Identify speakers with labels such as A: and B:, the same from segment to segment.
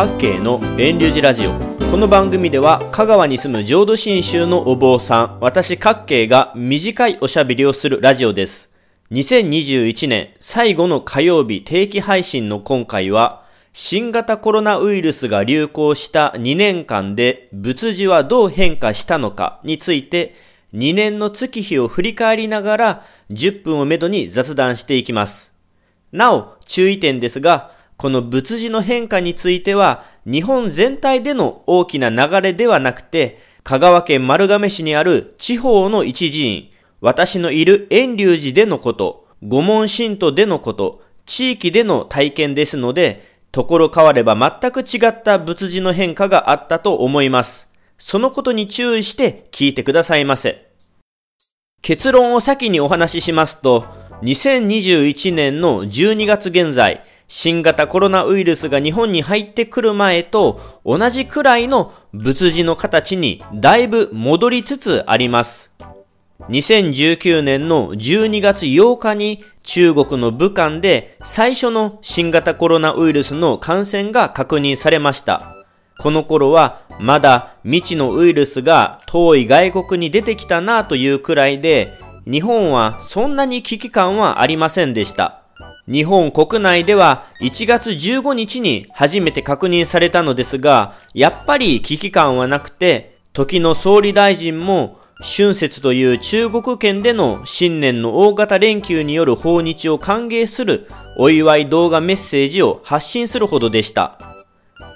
A: 各系の遠流寺ラジオこの番組では香川に住む浄土真宗のお坊さん私各系が短いおしゃべりをするラジオです2021年最後の火曜日定期配信の今回は新型コロナウイルスが流行した2年間で仏事はどう変化したのかについて2年の月日を振り返りながら10分をめどに雑談していきます。なお、注意点ですが、この仏事の変化については、日本全体での大きな流れではなくて、香川県丸亀市にある地方の一寺院、私のいる遠隆寺でのこと、御門神徒でのこと、地域での体験ですので、ところ変われば全く違った仏事の変化があったと思います。そのことに注意して聞いてくださいませ。結論を先にお話ししますと、2021年の12月現在、新型コロナウイルスが日本に入ってくる前と同じくらいの仏事の形にだいぶ戻りつつあります。2019年の12月8日に中国の武漢で最初の新型コロナウイルスの感染が確認されました。この頃はまだ未知のウイルスが遠い外国に出てきたなというくらいで日本はそんなに危機感はありませんでした。日本国内では1月15日に初めて確認されたのですが、やっぱり危機感はなくて、時の総理大臣も春節という中国圏での新年の大型連休による訪日を歓迎するお祝い動画メッセージを発信するほどでした。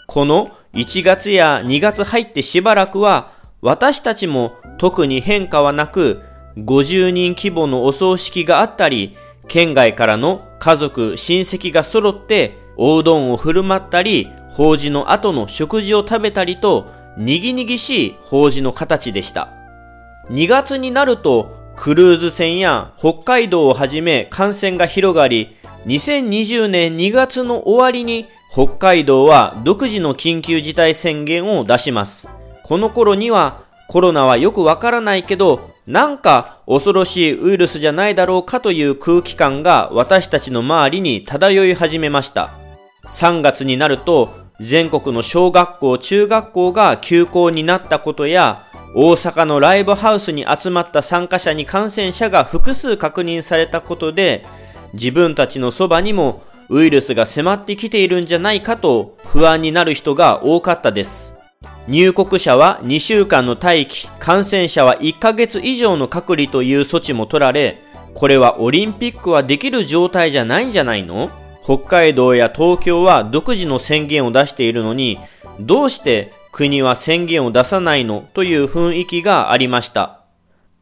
A: この1月や2月入ってしばらくは私たちも特に変化はなく50人規模のお葬式があったり県外からの家族、親戚が揃っておうどんを振る舞ったり、法事の後の食事を食べたりと、にぎにぎしい法事の形でした。2月になると、クルーズ船や北海道をはじめ感染が広がり、2020年2月の終わりに北海道は独自の緊急事態宣言を出します。この頃にはコロナはよくわからないけどなんか恐ろしいウイルスじゃないだろうかという空気感が私たちの周りに漂い始めました。3月になると全国の小学校、中学校が休校になったことや大阪のライブハウスに集まった参加者に感染者が複数確認されたことで自分たちのそばにもウイルスが迫ってきているんじゃないかと不安になる人が多かったです。入国者は2週間の待機、感染者は1ヶ月以上の隔離という措置も取られ、これはオリンピックはできる状態じゃないんじゃないの？北海道や東京は独自の宣言を出しているのに、どうして国は宣言を出さないのという雰囲気がありました。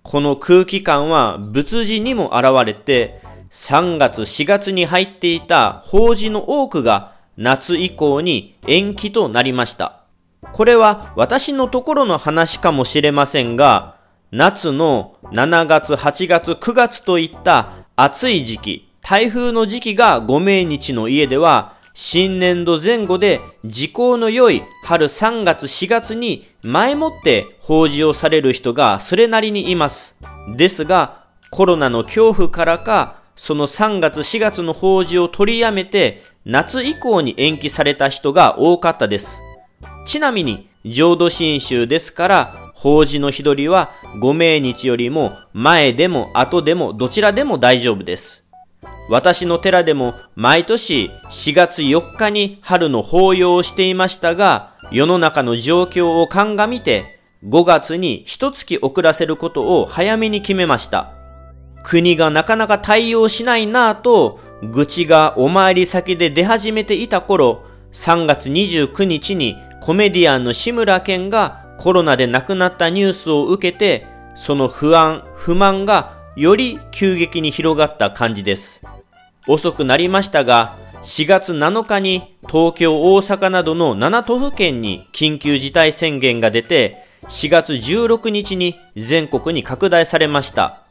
A: この空気感は仏事にも現れて、3月4月に入っていた法事の多くが夏以降に延期となりました。これは私のところの話かもしれませんが、夏の7月、8月、9月といった暑い時期、台風の時期がご命日の家では、新年度前後で時効の良い春3月4月に前もって法事をされる人がそれなりにいます。ですが、コロナの恐怖からか、その3月4月の法事を取りやめて、夏以降に延期された人が多かったです。ちなみに、浄土真宗ですから、法事の日取りはご命日よりも前でも後でもどちらでも大丈夫です。私の寺でも毎年4月4日に春の法要をしていましたが、世の中の状況を鑑みて5月に一月遅らせることを早めに決めました。国がなかなか対応しないなぁと、愚痴がお参り先で出始めていた頃、3月29日にコメディアンの志村けんがコロナで亡くなったニュースを受けて、その不安、不満がより急激に広がった感じです。遅くなりましたが、4月7日に東京、大阪などの7都府県に緊急事態宣言が出て、4月16日に全国に拡大されました。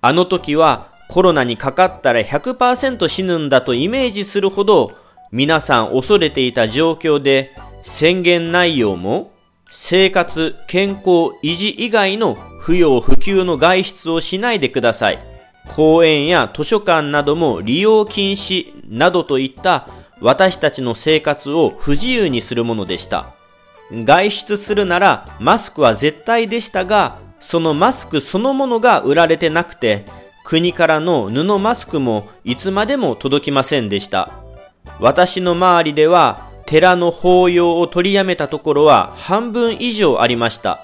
A: あの時はコロナにかかったら100%死ぬんだとイメージするほど皆さん恐れていた状況で宣言内容も生活、健康、維持以外の不要不急の外出をしないでください。公園や図書館なども利用禁止などといった私たちの生活を不自由にするものでした。外出するならマスクは絶対でしたが、そのマスクそのものが売られてなくて、国からの布マスクもいつまでも届きませんでした。私の周りでは、寺の法要を取りやめたところは半分以上ありました。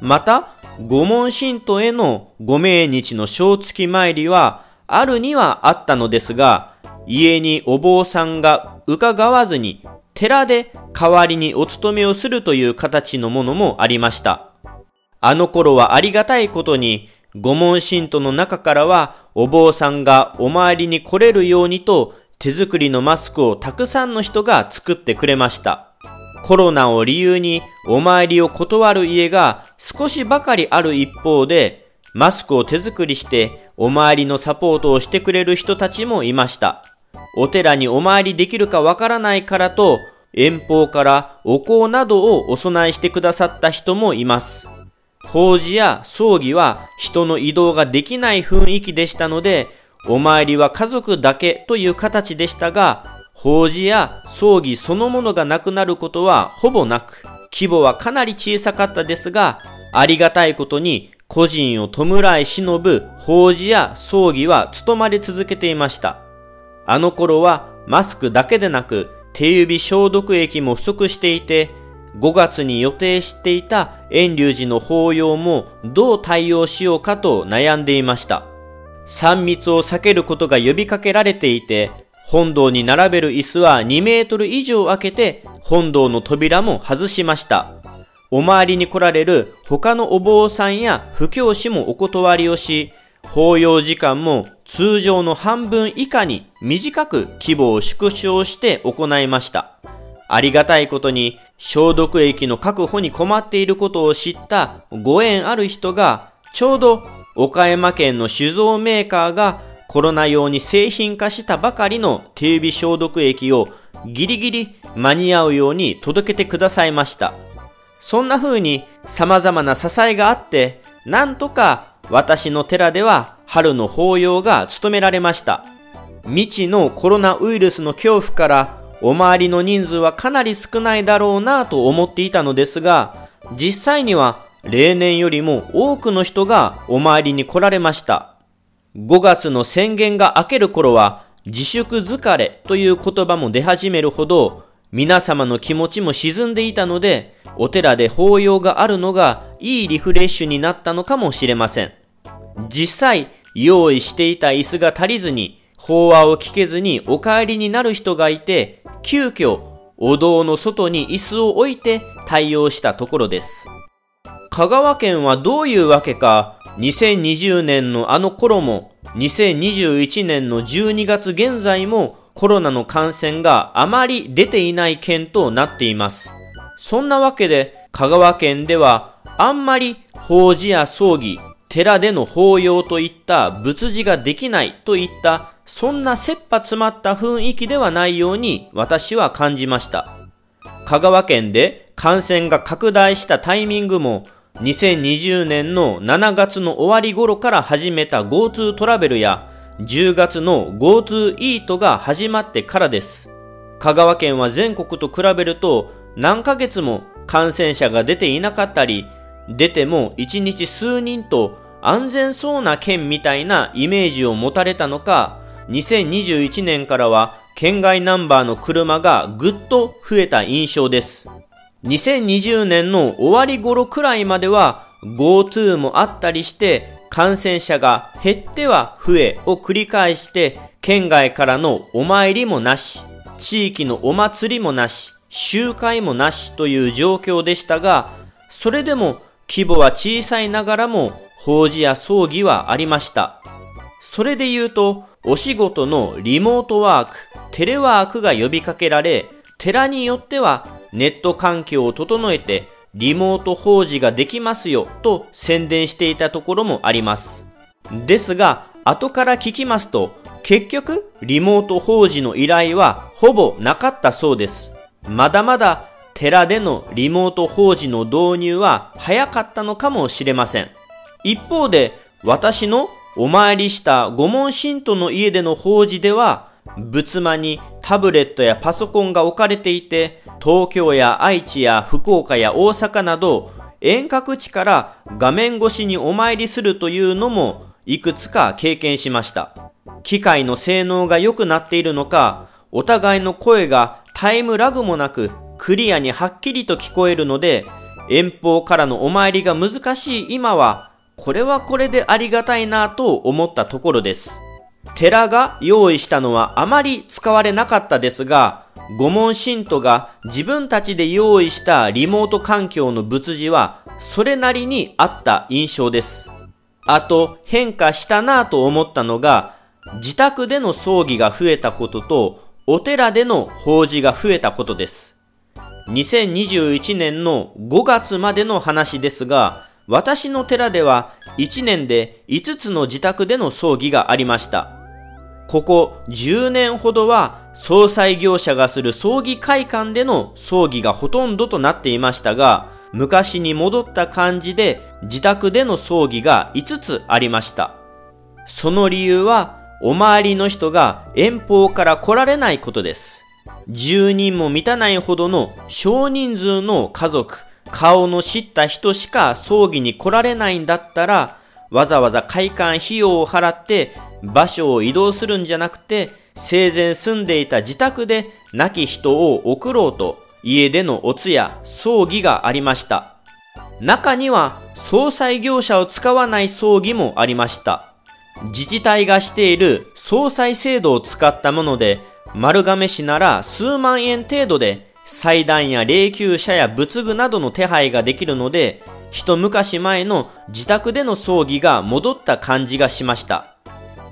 A: また、御門神徒へのご命日の正月参りは、あるにはあったのですが、家にお坊さんが伺わずに、寺で代わりにお勤めをするという形のものもありました。あの頃はありがたいことに、御門信徒の中からは、お坊さんがお参りに来れるようにと、手作りのマスクをたくさんの人が作ってくれました。コロナを理由にお参りを断る家が少しばかりある一方で、マスクを手作りしてお参りのサポートをしてくれる人たちもいました。お寺にお参りできるかわからないからと、遠方からお香などをお供えしてくださった人もいます。法事や葬儀は人の移動ができない雰囲気でしたので、お参りは家族だけという形でしたが、法事や葬儀そのものがなくなることはほぼなく、規模はかなり小さかったですが、ありがたいことに個人を弔い忍ぶ法事や葬儀は務まり続けていました。あの頃はマスクだけでなく手指消毒液も不足していて、5月に予定していた遠隆寺の法要もどう対応しようかと悩んでいました。3密を避けることが呼びかけられていて、本堂に並べる椅子は2メートル以上開けて、本堂の扉も外しました。お参りに来られる他のお坊さんや布教師もお断りをし、法要時間も通常の半分以下に短く規模を縮小して行いました。ありがたいことに消毒液の確保に困っていることを知ったご縁ある人がちょうど岡山県の酒造メーカーがコロナ用に製品化したばかりの手指消毒液をギリギリ間に合うように届けてくださいました。そんな風に様々な支えがあって、なんとか私の寺では春の法要が務められました。未知のコロナウイルスの恐怖からお周りの人数はかなり少ないだろうなと思っていたのですが、実際には例年よりも多くの人がお参りに来られました。5月の宣言が明ける頃は自粛疲れという言葉も出始めるほど皆様の気持ちも沈んでいたのでお寺で法要があるのがいいリフレッシュになったのかもしれません。実際用意していた椅子が足りずに法話を聞けずにお帰りになる人がいて急遽お堂の外に椅子を置いて対応したところです。香川県はどういうわけか、2020年のあの頃も、2021年の12月現在もコロナの感染があまり出ていない県となっています。そんなわけで、香川県ではあんまり法事や葬儀、寺での法要といった仏事ができないといったそんな切羽詰まった雰囲気ではないように私は感じました。香川県で感染が拡大したタイミングも2020年の7月の終わり頃から始めた GoTo トラベルや10月の GoTo イートが始まってからです。香川県は全国と比べると何ヶ月も感染者が出ていなかったり、出ても1日数人と安全そうな県みたいなイメージを持たれたのか、2021年からは県外ナンバーの車がぐっと増えた印象です。2020年の終わり頃くらいまでは GoTo もあったりして感染者が減っては増えを繰り返して県外からのお参りもなし、地域のお祭りもなし、集会もなしという状況でしたが、それでも規模は小さいながらも法事や葬儀はありました。それで言うと、お仕事のリモートワーク、テレワークが呼びかけられ、寺によってはネット環境を整えてリモート法事ができますよと宣伝していたところもあります。ですが、後から聞きますと、結局、リモート法事の依頼はほぼなかったそうです。まだまだ寺でのリモート法事の導入は早かったのかもしれません。一方で、私のお参りした御門信徒の家での法事では、仏間にタブレットやパソコンが置かれていて、東京や愛知や福岡や大阪など、遠隔地から画面越しにお参りするというのもいくつか経験しました。機械の性能が良くなっているのか、お互いの声がタイムラグもなくクリアにはっきりと聞こえるので、遠方からのお参りが難しい今は、これはこれでありがたいなと思ったところです。寺が用意したのはあまり使われなかったですが、御門信徒が自分たちで用意したリモート環境の仏事はそれなりにあった印象です。あと変化したなぁと思ったのが自宅での葬儀が増えたこととお寺での法事が増えたことです。2021年の5月までの話ですが、私の寺では1年で5つの自宅での葬儀がありました。ここ10年ほどは総裁業者がする葬儀会館での葬儀がほとんどとなっていましたが、昔に戻った感じで自宅での葬儀が5つありました。その理由は、お周りの人が遠方から来られないことです。10人も満たないほどの少人数の家族、顔の知った人しか葬儀に来られないんだったら、わざわざ会館費用を払って場所を移動するんじゃなくて、生前住んでいた自宅で亡き人を送ろうと家でのお通夜、葬儀がありました。中には総裁業者を使わない葬儀もありました。自治体がしている総裁制度を使ったもので、丸亀市なら数万円程度で祭壇や霊柩車や仏具などの手配ができるので、一昔前の自宅での葬儀が戻った感じがしました。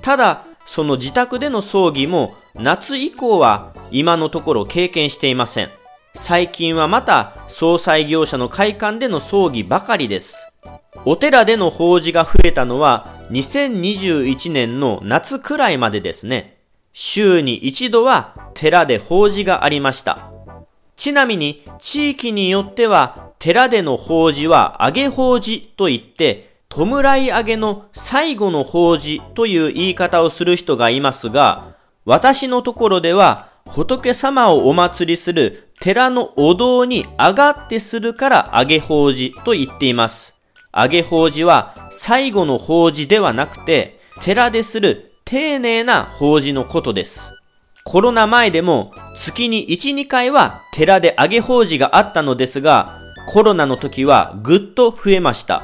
A: ただ、その自宅での葬儀も夏以降は今のところ経験していません。最近はまた総裁業者の会館での葬儀ばかりです。お寺での法事が増えたのは2021年の夏くらいまでですね。週に一度は寺で法事がありました。ちなみに地域によっては寺での法事は揚げ法事といって弔い上げの最後の法事という言い方をする人がいますが、私のところでは仏様をお祭りする寺のお堂に上がってするから揚げ法事と言っています。揚げ法事は最後の法事ではなくて、寺でする丁寧な法事のことです。コロナ前でも月に1、2回は寺で揚げ法事があったのですが、コロナの時はぐっと増えました。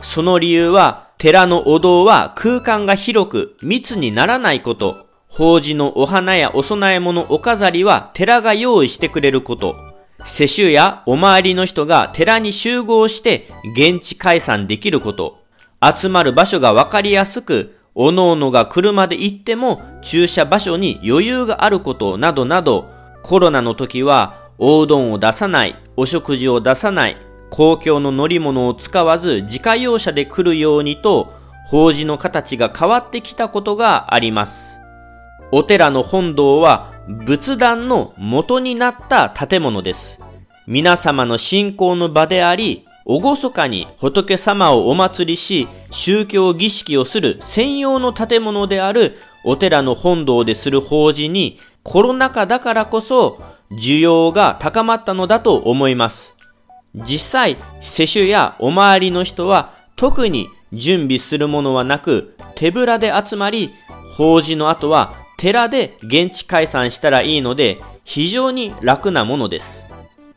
A: その理由は、寺のお堂は空間が広く密にならないこと、法事のお花やお供え物お飾りは寺が用意してくれること、世襲やお周りの人が寺に集合して現地解散できること、集まる場所がわかりやすく、おのおのが車で行っても駐車場所に余裕があることなどなど、コロナの時はおうどんを出さない、お食事を出さない、公共の乗り物を使わず自家用車で来るようにと、法事の形が変わってきたことがあります。お寺の本堂は仏壇の元になった建物です。皆様の信仰の場であり、厳かに仏様をお祭りし、宗教儀式をする専用の建物であるお寺の本堂でする法事にコロナ禍だからこそ需要が高まったのだと思います。実際、世襲やお周りの人は特に準備するものはなく手ぶらで集まり、法事の後は寺で現地解散したらいいので、非常に楽なものです。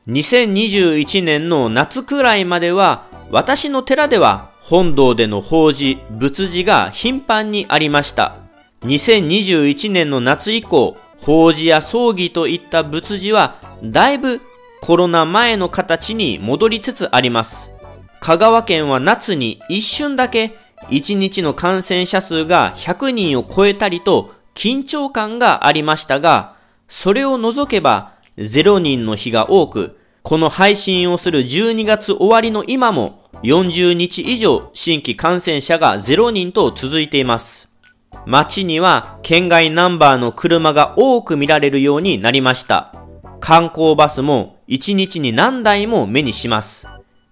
A: 2021年の夏くらいまでは、私の寺では本堂での法事、仏事が頻繁にありました。2021年の夏以降、法事や葬儀といった仏事は、だいぶコロナ前の形に戻りつつあります。香川県は夏に一瞬だけ1日の感染者数が100人を超えたりと緊張感がありましたが、それを除けば0人の日が多く、この配信をする12月終わりの今も40日以上新規感染者が0人と続いています。街には県外ナンバーの車が多く見られるようになりました。観光バスも1日に何台も目にします。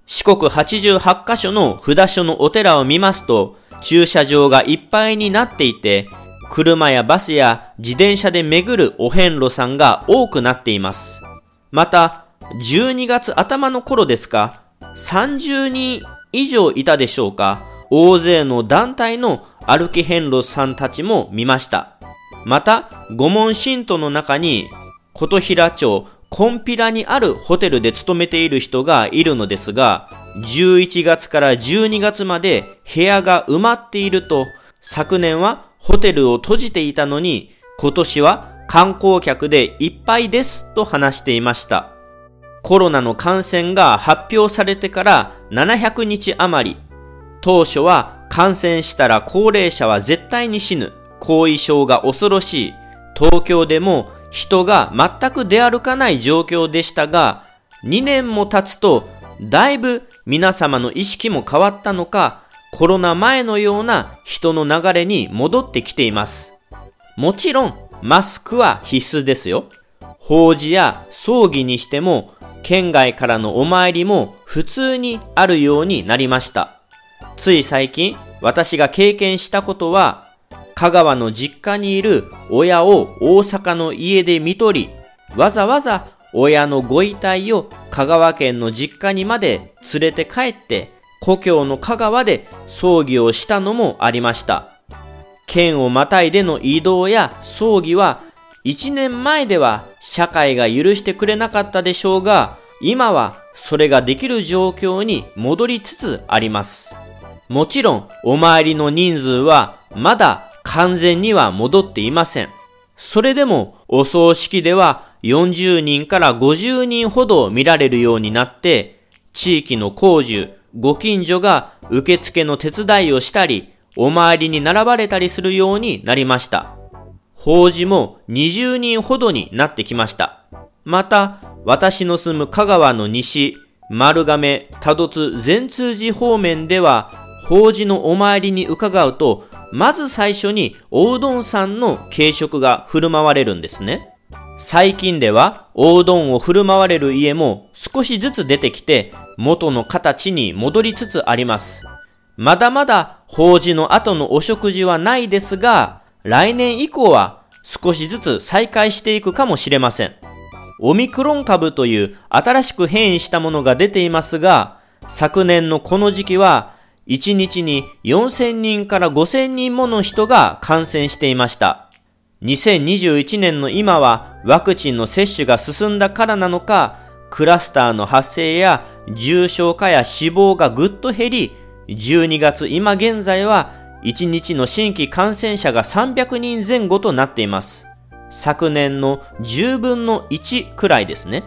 A: 四国88カ所の札所のお寺を見ますと、駐車場がいっぱいになっていて、車やバスや自転車で巡るお遍路さんが多くなっています。また、12月頭の頃ですか、30人以上いたでしょうか、大勢の団体の歩き遍路さんたちも見ました。また、御門信徒の中に、琴平町コンピラにあるホテルで勤めている人がいるのですが、11月から12月まで部屋が埋まっていると、昨年はホテルを閉じていたのに、今年は観光客でいっぱいですと話していました。コロナの感染が発表されてから700日余り、当初は感染したら高齢者は絶対に死ぬ、後遺症が恐ろしい、東京でも人が全く出歩かない状況でしたが、2年も経つと、だいぶ皆様の意識も変わったのか、コロナ前のような人の流れに戻ってきています。もちろん、マスクは必須ですよ。法事や葬儀にしても、県外からのお参りも普通にあるようになりました。つい最近、私が経験したことは、香川の実家にいる親を大阪の家で見取り、わざわざ親のご遺体を香川県の実家にまで連れて帰って、故郷の香川で葬儀をしたのもありました。県をまたいでの移動や葬儀は1年前では社会が許してくれなかったでしょうが、今はそれができる状況に戻りつつあります。もちろんお参りの人数はまだ完全には戻っていません。それでもお葬式では40人から50人ほど見られるようになって、地域の工事、ご近所が受付の手伝いをしたり、お参りに並ばれたりするようになりました。法事も20人ほどになってきました。また、私の住む香川の西、丸亀、多度津、善通寺方面では、法事のお参りに伺うと、まず最初におうどんさんの軽食が振る舞われるんですね。最近ではおうどんを振る舞われる家も少しずつ出てきて元の形に戻りつつあります。まだまだ法事の後のお食事はないですが、来年以降は少しずつ再開していくかもしれません。オミクロン株という新しく変異したものが出ていますが、昨年のこの時期は1日に4000人から5000人もの人が感染していました。2021年の今はワクチンの接種が進んだからなのか、クラスターの発生や重症化や死亡がぐっと減り、12月今現在は1日の新規感染者が300人前後となっています。昨年の10分の1くらいですね。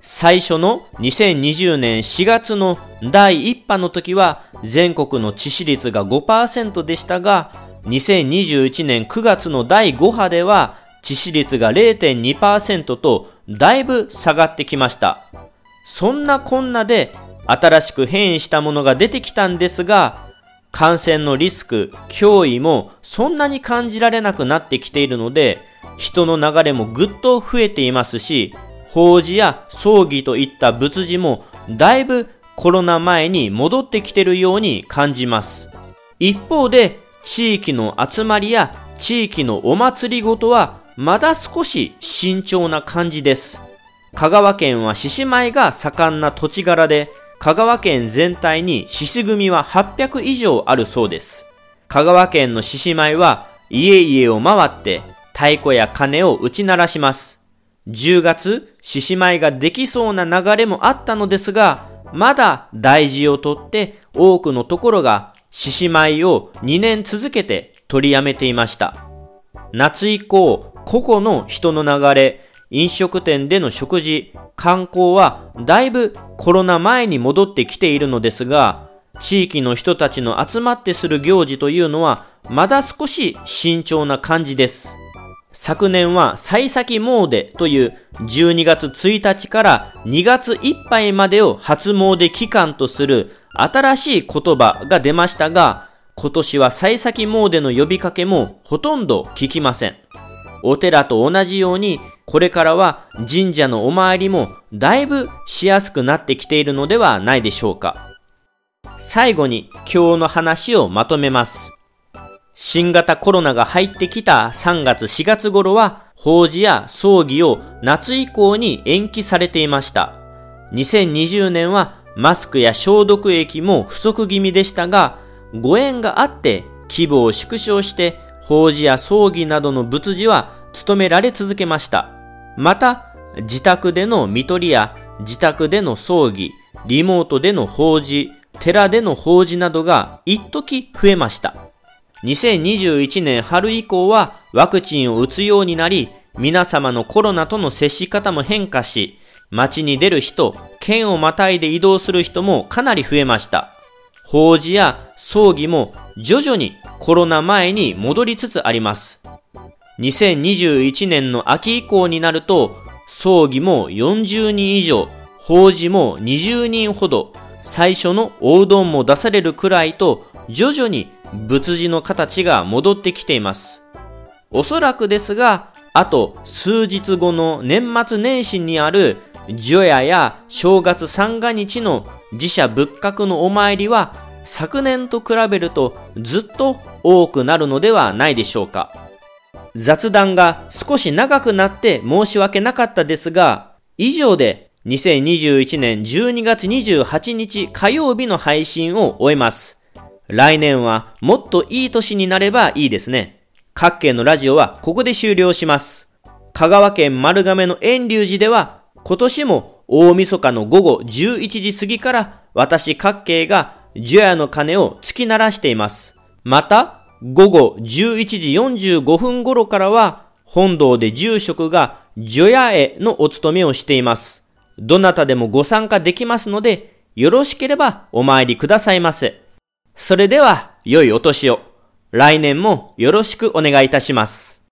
A: 最初の2020年4月の第1波の時は全国の致死率が5%でしたが、2021年9月の第5波では致死率が0.2%とだいぶ下がってきました。そんなこんなで新しく変異したものが出てきたんですが、感染のリスク、脅威もそんなに感じられなくなってきているので、人の流れもぐっと増えていますし、法事や葬儀といった仏事もだいぶコロナ前に戻ってきてるように感じます。一方で地域の集まりや地域のお祭りごとはまだ少し慎重な感じです。香川県は獅子舞が盛んな土地柄で、香川県全体に獅子組は800以上あるそうです。香川県の獅子舞は家々を回って太鼓や鐘を打ち鳴らします。10月、獅子舞ができそうな流れもあったのですが、まだ大事をとって多くのところが獅子舞を2年続けて取りやめていました。夏以降、個々の人の流れ、飲食店での食事、観光はだいぶコロナ前に戻ってきているのですが、地域の人たちの集まってする行事というのはまだ少し慎重な感じです。昨年は幸先詣という12月1日から2月いっぱいまでを初詣期間とする新しい言葉が出ましたが、今年は幸先詣の呼びかけもほとんど聞きません。お寺と同じように、これからは神社のお参りもだいぶしやすくなってきているのではないでしょうか。最後に今日の話をまとめます。新型コロナが入ってきた3月4月頃は、法事や葬儀を夏以降に延期されていました。2020年はマスクや消毒液も不足気味でしたが、ご縁があって規模を縮小して法事や葬儀などの仏事は務められ続けました。また、自宅での見取りや自宅での葬儀、リモートでの法事、寺での法事などが一時増えました。2021年春以降はワクチンを打つようになり、皆様のコロナとの接し方も変化し、街に出る人、県をまたいで移動する人もかなり増えました。法事や葬儀も徐々にコロナ前に戻りつつあります。2021年の秋以降になると、葬儀も40人以上、法事も20人ほど、最初のおうどんも出されるくらいと、徐々に仏事の形が戻ってきています。おそらくですが、あと数日後の年末年始にある除夜や正月三が日の自社仏閣のお参りは昨年と比べるとずっと多くなるのではないでしょうか。雑談が少し長くなって申し訳なかったですが、以上で2021年12月28日火曜日の配信を終えます。来年はもっといい年になればいいですね。各県のラジオはここで終了します。香川県丸亀の遠隆寺では今年も大晦日の午後11時過ぎから私各系が除夜の鐘を突き鳴らしています。また、午後11時45分頃からは、本堂で住職が除夜へのお務めをしています。どなたでもご参加できますので、よろしければお参りくださいませ。それでは、良いお年を。来年もよろしくお願いいたします。